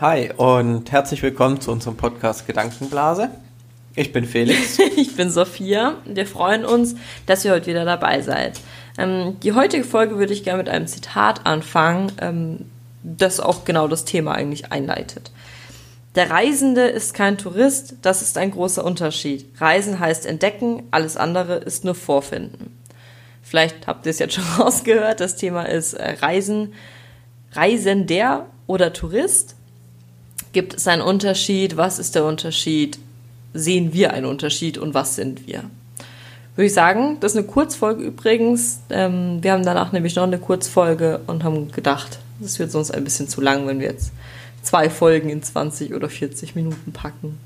Hi und herzlich willkommen zu unserem Podcast Gedankenblase. Ich bin Felix. ich bin Sophia. Wir freuen uns, dass ihr heute wieder dabei seid. Ähm, die heutige Folge würde ich gerne mit einem Zitat anfangen, ähm, das auch genau das Thema eigentlich einleitet. Der Reisende ist kein Tourist, das ist ein großer Unterschied. Reisen heißt entdecken, alles andere ist nur vorfinden. Vielleicht habt ihr es jetzt schon rausgehört, das Thema ist äh, Reisen, Reisender oder Tourist. Gibt es einen Unterschied? Was ist der Unterschied? Sehen wir einen Unterschied und was sind wir? Würde ich sagen, das ist eine Kurzfolge übrigens. Ähm, wir haben danach nämlich noch eine Kurzfolge und haben gedacht, das wird sonst ein bisschen zu lang, wenn wir jetzt zwei Folgen in 20 oder 40 Minuten packen.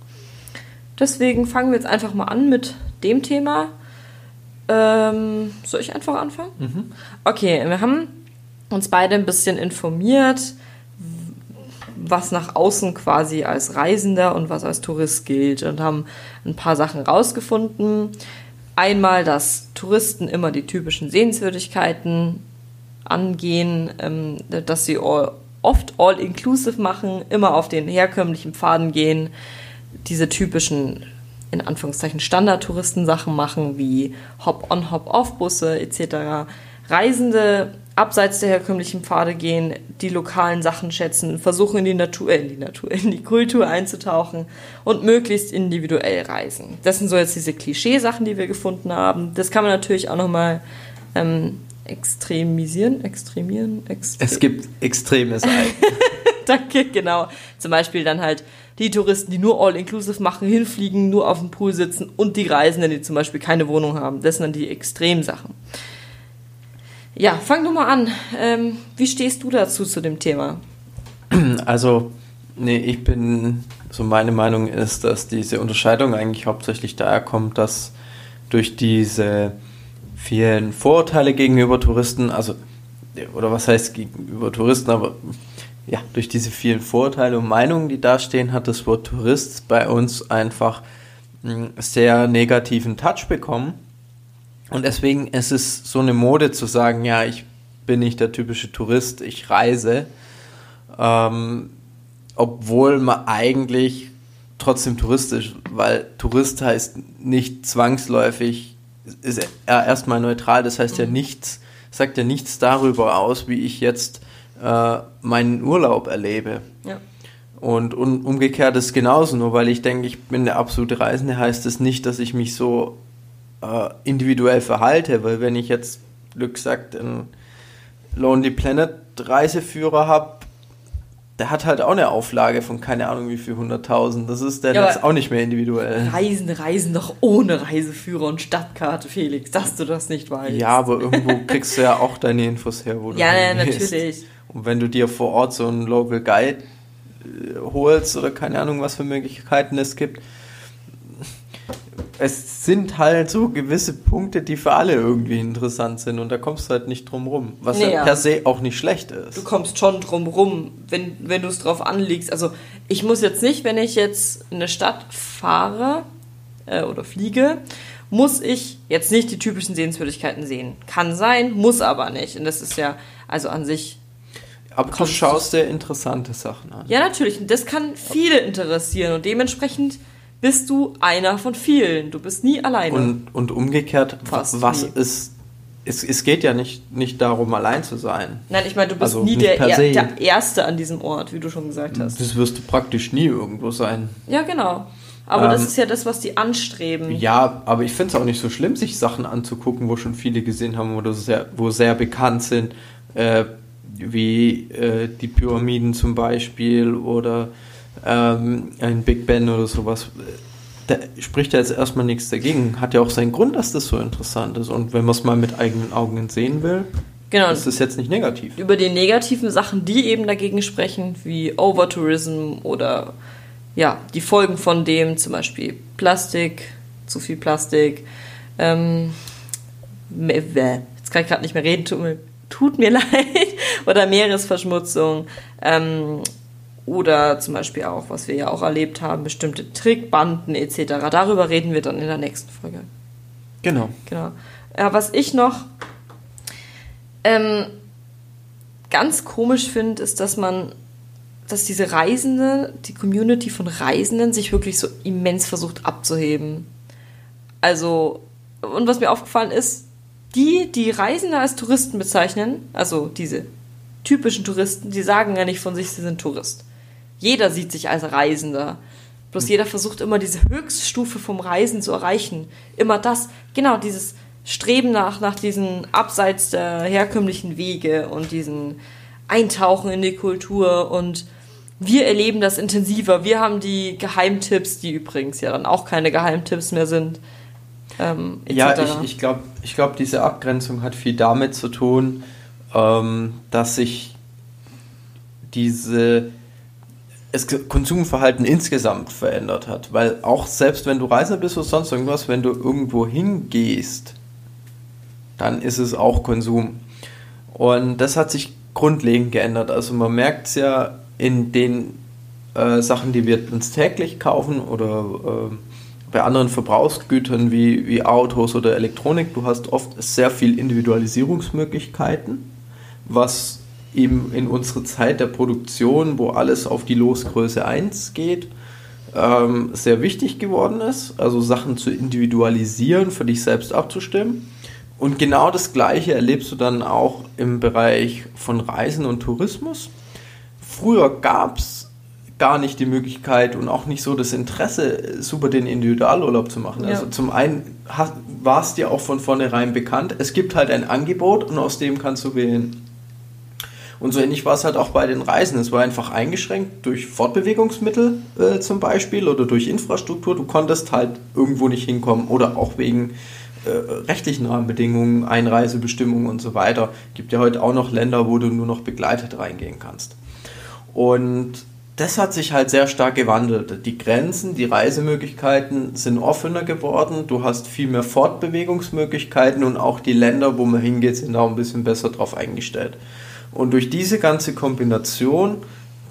Deswegen fangen wir jetzt einfach mal an mit dem Thema. Ähm, soll ich einfach anfangen? Mhm. Okay, wir haben uns beide ein bisschen informiert, was nach außen quasi als Reisender und was als Tourist gilt und haben ein paar Sachen rausgefunden. Einmal, dass Touristen immer die typischen Sehenswürdigkeiten angehen, ähm, dass sie all, oft all-inclusive machen, immer auf den herkömmlichen Pfaden gehen, diese typischen, in Anführungszeichen, Standard-Touristensachen machen, wie Hop-on, Hop-off-Busse etc. Reisende abseits der herkömmlichen Pfade gehen, die lokalen Sachen schätzen, versuchen in die Natur, äh, in die Natur, in die Kultur einzutauchen und möglichst individuell reisen. Das sind so jetzt diese Klischeesachen, die wir gefunden haben. Das kann man natürlich auch nochmal ähm, extremisieren, extremieren, extrem Es gibt extreme Seiten. Danke, genau. Zum Beispiel dann halt die Touristen, die nur All-Inclusive machen, hinfliegen, nur auf dem Pool sitzen und die Reisenden, die zum Beispiel keine Wohnung haben. Das sind dann die Extremsachen. Ja, fang du mal an. Ähm, wie stehst du dazu zu dem Thema? Also, nee, ich bin, so meine Meinung ist, dass diese Unterscheidung eigentlich hauptsächlich daher kommt, dass durch diese vielen Vorurteile gegenüber Touristen, also, oder was heißt gegenüber Touristen, aber ja, durch diese vielen Vorurteile und Meinungen, die da stehen, hat das Wort Tourist bei uns einfach einen sehr negativen Touch bekommen und deswegen ist es so eine Mode zu sagen, ja, ich bin nicht der typische Tourist, ich reise, ähm, obwohl man eigentlich trotzdem touristisch, weil Tourist heißt nicht zwangsläufig, ist erstmal neutral, das heißt ja mhm. nichts, sagt ja nichts darüber aus, wie ich jetzt äh, meinen Urlaub erlebe. Ja. Und, und umgekehrt ist genauso, nur weil ich denke, ich bin der absolute Reisende, heißt es das nicht, dass ich mich so äh, individuell verhalte, weil wenn ich jetzt, Glück gesagt, einen Lonely Planet Reiseführer habe, der hat halt auch eine Auflage von keine Ahnung wie viel 100.000. Das ist der ja, jetzt auch nicht mehr individuell. Reisen, reisen doch ohne Reiseführer und Stadtkarte, Felix, dass du das nicht weißt. Ja, aber irgendwo kriegst du ja auch deine Infos her, wo du Ja, ja natürlich. Und wenn du dir vor Ort so einen Local Guide äh, holst oder keine Ahnung, was für Möglichkeiten es gibt, es sind halt so gewisse Punkte, die für alle irgendwie interessant sind und da kommst du halt nicht drum rum, was nee, ja per se auch nicht schlecht ist. Du kommst schon drum rum, wenn, wenn du es drauf anlegst. Also ich muss jetzt nicht, wenn ich jetzt in eine Stadt fahre äh, oder fliege, muss ich jetzt nicht die typischen Sehenswürdigkeiten sehen. Kann sein, muss aber nicht. Und das ist ja also an sich aber du schaust dir interessante Sachen an. Ja, natürlich. Und das kann viele interessieren. Und dementsprechend bist du einer von vielen. Du bist nie alleine. Und, und umgekehrt, Fast was nie. ist. Es, es geht ja nicht, nicht darum, allein zu sein. Nein, ich meine, du bist also nie der, er, der Erste an diesem Ort, wie du schon gesagt hast. Das wirst du praktisch nie irgendwo sein. Ja, genau. Aber ähm, das ist ja das, was die anstreben. Ja, aber ich finde es auch nicht so schlimm, sich Sachen anzugucken, wo schon viele gesehen haben, wo, sehr, wo sehr bekannt sind, äh, wie äh, die Pyramiden zum Beispiel oder ähm, ein Big Ben oder sowas, da spricht ja jetzt erstmal nichts dagegen. Hat ja auch seinen Grund, dass das so interessant ist. Und wenn man es mal mit eigenen Augen sehen will, genau. ist das jetzt nicht negativ. Über die negativen Sachen, die eben dagegen sprechen, wie Overtourism oder ja, die Folgen von dem, zum Beispiel Plastik, zu viel Plastik, ähm, jetzt kann ich gerade nicht mehr reden, tut mir, tut mir leid, oder Meeresverschmutzung, ähm, oder zum Beispiel auch, was wir ja auch erlebt haben, bestimmte Trickbanden etc. Darüber reden wir dann in der nächsten Folge. Genau. Genau. Ja, was ich noch ähm, ganz komisch finde, ist, dass man dass diese Reisende, die Community von Reisenden sich wirklich so immens versucht abzuheben. Also, und was mir aufgefallen ist, die, die Reisende als Touristen bezeichnen, also diese typischen Touristen, die sagen ja nicht von sich, sie sind Tourist. Jeder sieht sich als Reisender. Bloß jeder versucht immer diese Höchststufe vom Reisen zu erreichen. Immer das, genau, dieses Streben nach, nach diesen abseits der herkömmlichen Wege und diesen Eintauchen in die Kultur und wir erleben das intensiver. Wir haben die Geheimtipps, die übrigens ja dann auch keine Geheimtipps mehr sind. Ähm, ja, ich, ich glaube, ich glaub, diese Abgrenzung hat viel damit zu tun, ähm, dass sich diese das Konsumverhalten insgesamt verändert hat. Weil auch selbst wenn du Reisender bist oder sonst irgendwas, wenn du irgendwo hingehst, dann ist es auch Konsum. Und das hat sich grundlegend geändert. Also man merkt es ja in den äh, Sachen, die wir uns täglich kaufen oder äh, bei anderen Verbrauchsgütern wie, wie Autos oder Elektronik, du hast oft sehr viel Individualisierungsmöglichkeiten, was eben in unserer Zeit der Produktion, wo alles auf die Losgröße 1 geht, ähm, sehr wichtig geworden ist. Also Sachen zu individualisieren, für dich selbst abzustimmen. Und genau das Gleiche erlebst du dann auch im Bereich von Reisen und Tourismus. Früher gab es gar nicht die Möglichkeit und auch nicht so das Interesse, super den Individualurlaub zu machen. Ja. Also zum einen war es dir auch von vornherein bekannt, es gibt halt ein Angebot und aus dem kannst du wählen. Und so ähnlich war es halt auch bei den Reisen. Es war einfach eingeschränkt durch Fortbewegungsmittel äh, zum Beispiel oder durch Infrastruktur. Du konntest halt irgendwo nicht hinkommen oder auch wegen äh, rechtlichen Rahmenbedingungen, Einreisebestimmungen und so weiter. Gibt ja heute auch noch Länder, wo du nur noch begleitet reingehen kannst. Und das hat sich halt sehr stark gewandelt. Die Grenzen, die Reisemöglichkeiten sind offener geworden. Du hast viel mehr Fortbewegungsmöglichkeiten und auch die Länder, wo man hingeht, sind auch ein bisschen besser drauf eingestellt. Und durch diese ganze Kombination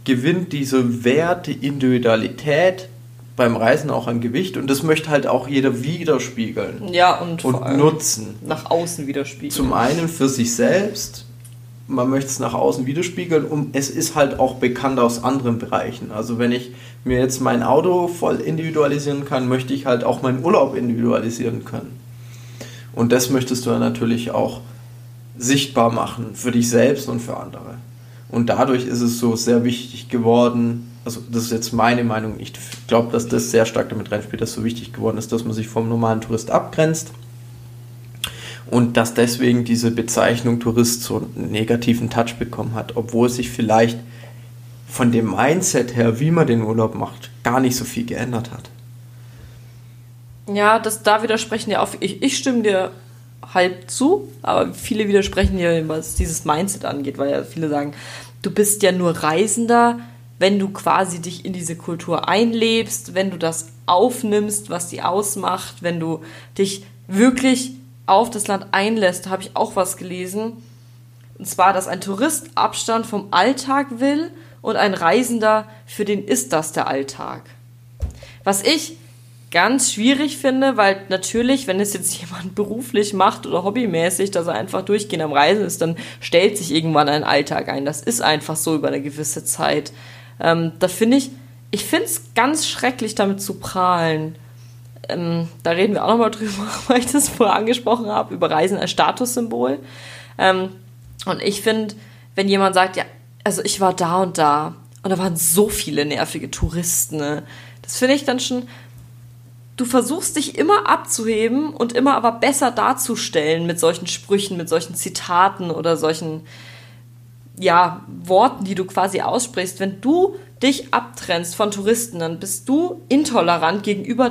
gewinnt dieser Wert, die Individualität beim Reisen auch an Gewicht und das möchte halt auch jeder widerspiegeln. Ja, und, und nutzen. Nach außen widerspiegeln. Zum einen für sich selbst, man möchte es nach außen widerspiegeln und es ist halt auch bekannt aus anderen Bereichen. Also wenn ich mir jetzt mein Auto voll individualisieren kann, möchte ich halt auch meinen Urlaub individualisieren können. Und das möchtest du ja natürlich auch sichtbar machen für dich selbst und für andere. Und dadurch ist es so sehr wichtig geworden, also das ist jetzt meine Meinung, ich glaube, dass das sehr stark damit reinspielt, dass so wichtig geworden ist, dass man sich vom normalen Tourist abgrenzt und dass deswegen diese Bezeichnung Tourist so einen negativen Touch bekommen hat, obwohl sich vielleicht von dem Mindset her, wie man den Urlaub macht, gar nicht so viel geändert hat. Ja, das, da widersprechen ja auch, ich, ich stimme dir halb zu, aber viele widersprechen dir, was dieses Mindset angeht, weil ja viele sagen, du bist ja nur Reisender, wenn du quasi dich in diese Kultur einlebst, wenn du das aufnimmst, was sie ausmacht, wenn du dich wirklich auf das Land einlässt, habe ich auch was gelesen. Und zwar, dass ein Tourist Abstand vom Alltag will und ein Reisender, für den ist das der Alltag. Was ich ganz schwierig finde, weil natürlich, wenn es jetzt jemand beruflich macht oder hobbymäßig, dass er einfach durchgehend am Reisen ist, dann stellt sich irgendwann ein Alltag ein. Das ist einfach so über eine gewisse Zeit. Ähm, da finde ich, ich finde es ganz schrecklich, damit zu prahlen. Ähm, da reden wir auch nochmal drüber, weil ich das vorher angesprochen habe, über Reisen als Statussymbol. Ähm, und ich finde, wenn jemand sagt, ja, also ich war da und da und da waren so viele nervige Touristen, ne? das finde ich dann schon, du versuchst dich immer abzuheben und immer aber besser darzustellen mit solchen Sprüchen, mit solchen Zitaten oder solchen ja, Worten, die du quasi aussprichst. Wenn du dich abtrennst von Touristen, dann bist du intolerant gegenüber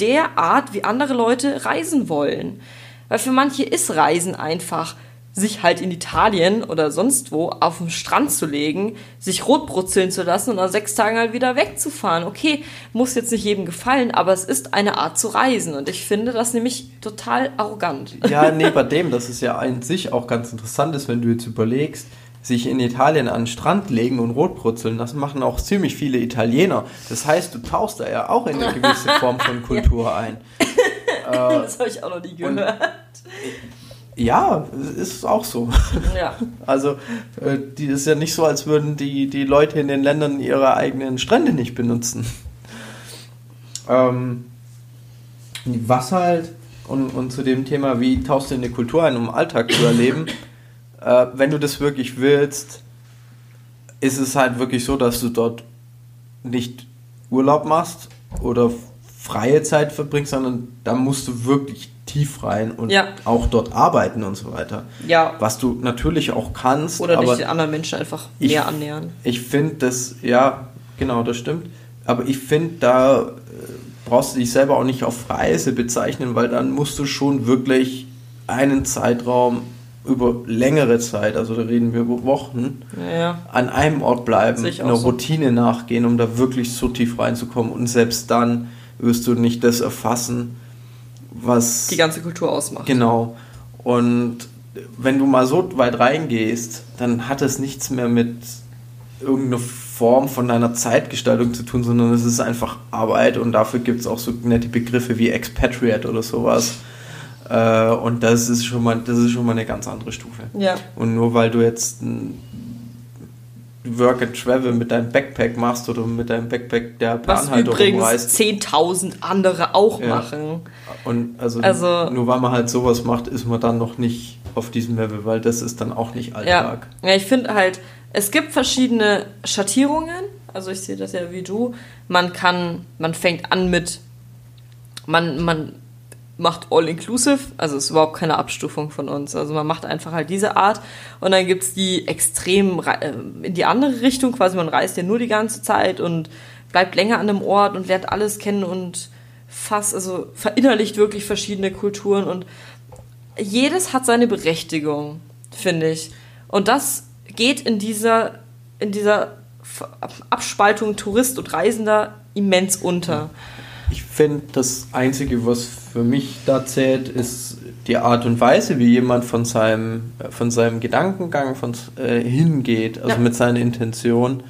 der Art, wie andere Leute reisen wollen. Weil für manche ist Reisen einfach, sich halt in Italien oder sonst wo auf den Strand zu legen, sich rotbrutzeln zu lassen und nach sechs Tagen halt wieder wegzufahren. Okay, muss jetzt nicht jedem gefallen, aber es ist eine Art zu reisen und ich finde das nämlich total arrogant. Ja, neben dem, dass es ja an sich auch ganz interessant ist, wenn du jetzt überlegst, sich in Italien an den Strand legen und rotbrutzeln, das machen auch ziemlich viele Italiener. Das heißt, du tauchst da ja auch in eine gewisse Form von Kultur ein. das habe ich auch noch nie gehört. Ja, ist auch so. Ja. Also, äh, die ist ja nicht so, als würden die, die Leute in den Ländern ihre eigenen Strände nicht benutzen. Ähm, was halt, und, und zu dem Thema, wie tauchst du in die Kultur ein, um Alltag zu erleben, äh, wenn du das wirklich willst, ist es halt wirklich so, dass du dort nicht Urlaub machst oder freie Zeit verbringst, sondern da musst du wirklich tief rein und Ja. auch dort arbeiten und so weiter. Ja. Was du natürlich auch kannst, Oder dich den anderen Menschen einfach Ich- mehr annähern. ich finde das, ja, genau, das stimmt. Aber ich finde, da äh, brauchst du dich selber auch nicht auf Reise bezeichnen, weil dann musst du schon wirklich einen Zeitraum über längere Zeit, also da reden wir über Wochen, Ja, ja. an einem Ort bleiben, einer so. Routine nachgehen, um da wirklich so tief reinzukommen. Und selbst dann wirst du nicht das erfassen, was Die ganze Kultur ausmacht. Genau. Und wenn du mal so weit reingehst, dann hat es nichts mehr mit irgendeiner Form von deiner Zeitgestaltung zu tun, sondern es ist einfach Arbeit und dafür gibt es auch so nette Begriffe wie Expatriate oder sowas. Äh, und das ist schon mal, das ist schon mal eine ganz andere Stufe. Ja. Und nur weil du jetzt ein Work and Travel mit deinem Backpack machst oder mit deinem Backpack der per Was Anhalter übrigens rumreist, 10.000 andere auch Ja. machen. Und also, Also- nur weil man halt sowas macht, ist man dann noch nicht auf diesem Level, weil das ist dann auch nicht Ja. Alltag. ja, ich finde halt, es gibt verschiedene Schattierungen. Also ich sehe das ja wie du. Man kann, man fängt an mit, man, man macht All-Inclusive, also ist überhaupt keine Abstufung von uns. Also man macht einfach halt diese Art und dann gibt es die extrem äh, in die andere Richtung, quasi man reist ja nur die ganze Zeit und bleibt länger an einem Ort und lernt alles kennen und fast, also verinnerlicht wirklich verschiedene Kulturen und jedes hat seine Berechtigung, finde ich. Und das geht in dieser, in dieser Abspaltung Tourist und Reisender immens unter. Ich finde, das Einzige, was für mich da zählt, ist die Art und Weise, wie jemand von seinem, äh, von seinem Gedankengang von, äh, hingeht, also Ja. mit seiner Intention.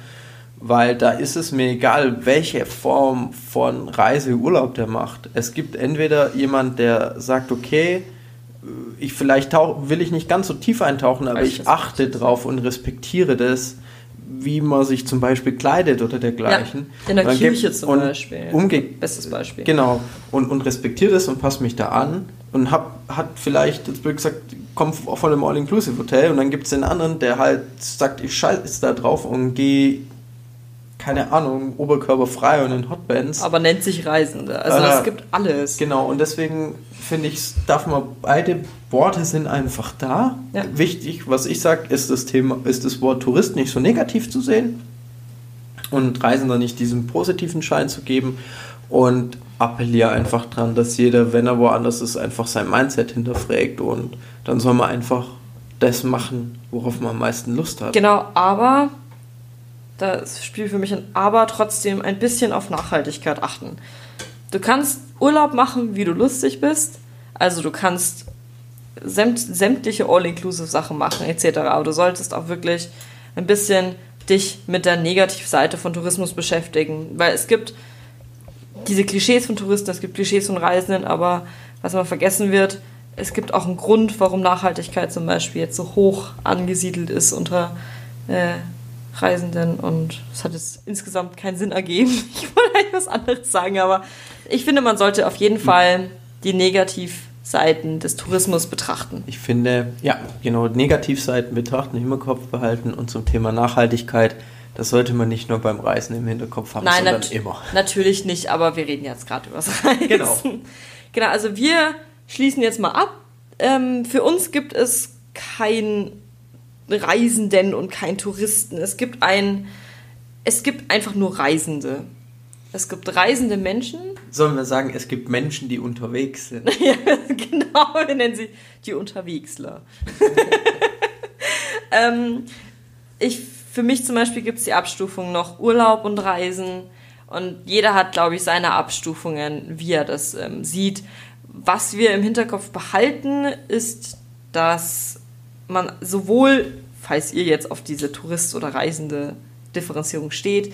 Weil da ist es mir egal, welche Form von Reiseurlaub der macht. Es gibt entweder jemand, der sagt, okay, ich vielleicht tauch, will ich nicht ganz so tief eintauchen, aber ich achte drauf und respektiere das, wie man sich zum Beispiel kleidet oder dergleichen. Ja, in der Und dann Kirche gibt- zum Beispiel. Umge Bestes Beispiel. Genau. Und, und respektiere das und passe mich da an und hab, hat vielleicht, jetzt blöd gesagt, kommt von einem All-Inclusive-Hotel und dann gibt es den anderen, der halt sagt, ich scheiße da drauf und gehe, keine Ahnung, oberkörperfrei und in Hotbands. Aber nennt sich Reisende. Also Äh, es gibt alles. Genau, und deswegen finde ich, darf man, beide Worte sind einfach da. Ja. Wichtig, was ich sage, ist das Thema, ist das Wort Tourist nicht so negativ zu sehen und Reisender nicht diesen positiven Schein zu geben und appelliere einfach dran, dass jeder, wenn er woanders ist, einfach sein Mindset hinterfragt und dann soll man einfach das machen, worauf man am meisten Lust hat. Genau, aber da spielt für mich ein Aber trotzdem ein bisschen auf Nachhaltigkeit achten. Du kannst Urlaub machen, wie du lustig bist. Also du kannst sämt, sämtliche All-Inclusive-Sachen machen etc. Aber du solltest auch wirklich ein bisschen dich mit der Negativseite von Tourismus beschäftigen. Weil es gibt diese Klischees von Touristen, es gibt Klischees von Reisenden, aber was man vergessen wird, es gibt auch einen Grund, warum Nachhaltigkeit zum Beispiel jetzt so hoch angesiedelt ist unter äh, Reisenden und es hat jetzt insgesamt keinen Sinn ergeben. Ich wollte eigentlich was anderes sagen, aber ich finde, man sollte auf jeden Fall die Negativseiten des Tourismus betrachten. Ich finde, ja, genau, Negativseiten betrachten, im Hinterkopf behalten und zum Thema Nachhaltigkeit, das sollte man nicht nur beim Reisen im Hinterkopf haben, Nein, sondern immer. natürlich nicht, aber wir reden jetzt gerade über das Reisen. Genau. Genau, also wir schließen jetzt mal ab. Ähm, für uns gibt es kein Reisenden und kein Touristen. Es gibt ein, es gibt einfach nur Reisende. Es gibt reisende Menschen. Sollen wir sagen, es gibt Menschen, die unterwegs sind. ja, genau, wir nennen sie die Unterwegsler. ähm, ich, für mich zum Beispiel gibt es die Abstufung noch Urlaub und Reisen. Und jeder hat, glaube ich, seine Abstufungen, wie er das ähm, sieht. Was wir im Hinterkopf behalten, ist, dass man sowohl, falls ihr jetzt auf diese Tourist- oder Reisende Differenzierung steht,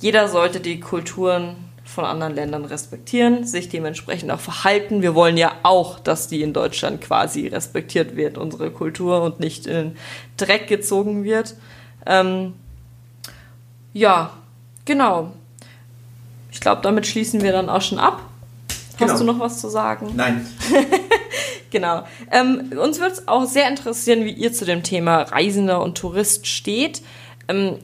jeder sollte die Kulturen von anderen Ländern respektieren, sich dementsprechend auch verhalten. Wir wollen ja auch, dass die in Deutschland quasi respektiert wird, unsere Kultur und nicht in den Dreck gezogen wird. Ähm, ja, genau. Ich glaube, damit schließen wir dann auch schon ab. Genau. Hast du noch was zu sagen? Nein. genau. Ähm, uns würde es auch sehr interessieren, wie ihr zu dem Thema Reisender und Tourist steht. Ähm,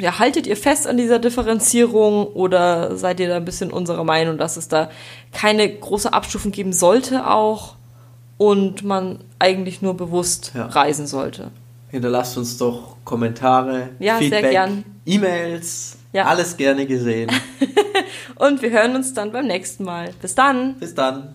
ja, haltet ihr fest an dieser Differenzierung oder seid ihr da ein bisschen unserer Meinung, dass es da keine große Abstufung geben sollte auch und man eigentlich nur bewusst ja. reisen sollte? Hinterlasst uns doch Kommentare, ja, Feedback, E-Mails, ja. alles gerne gesehen. und wir hören uns dann beim nächsten Mal. Bis dann. Bis dann.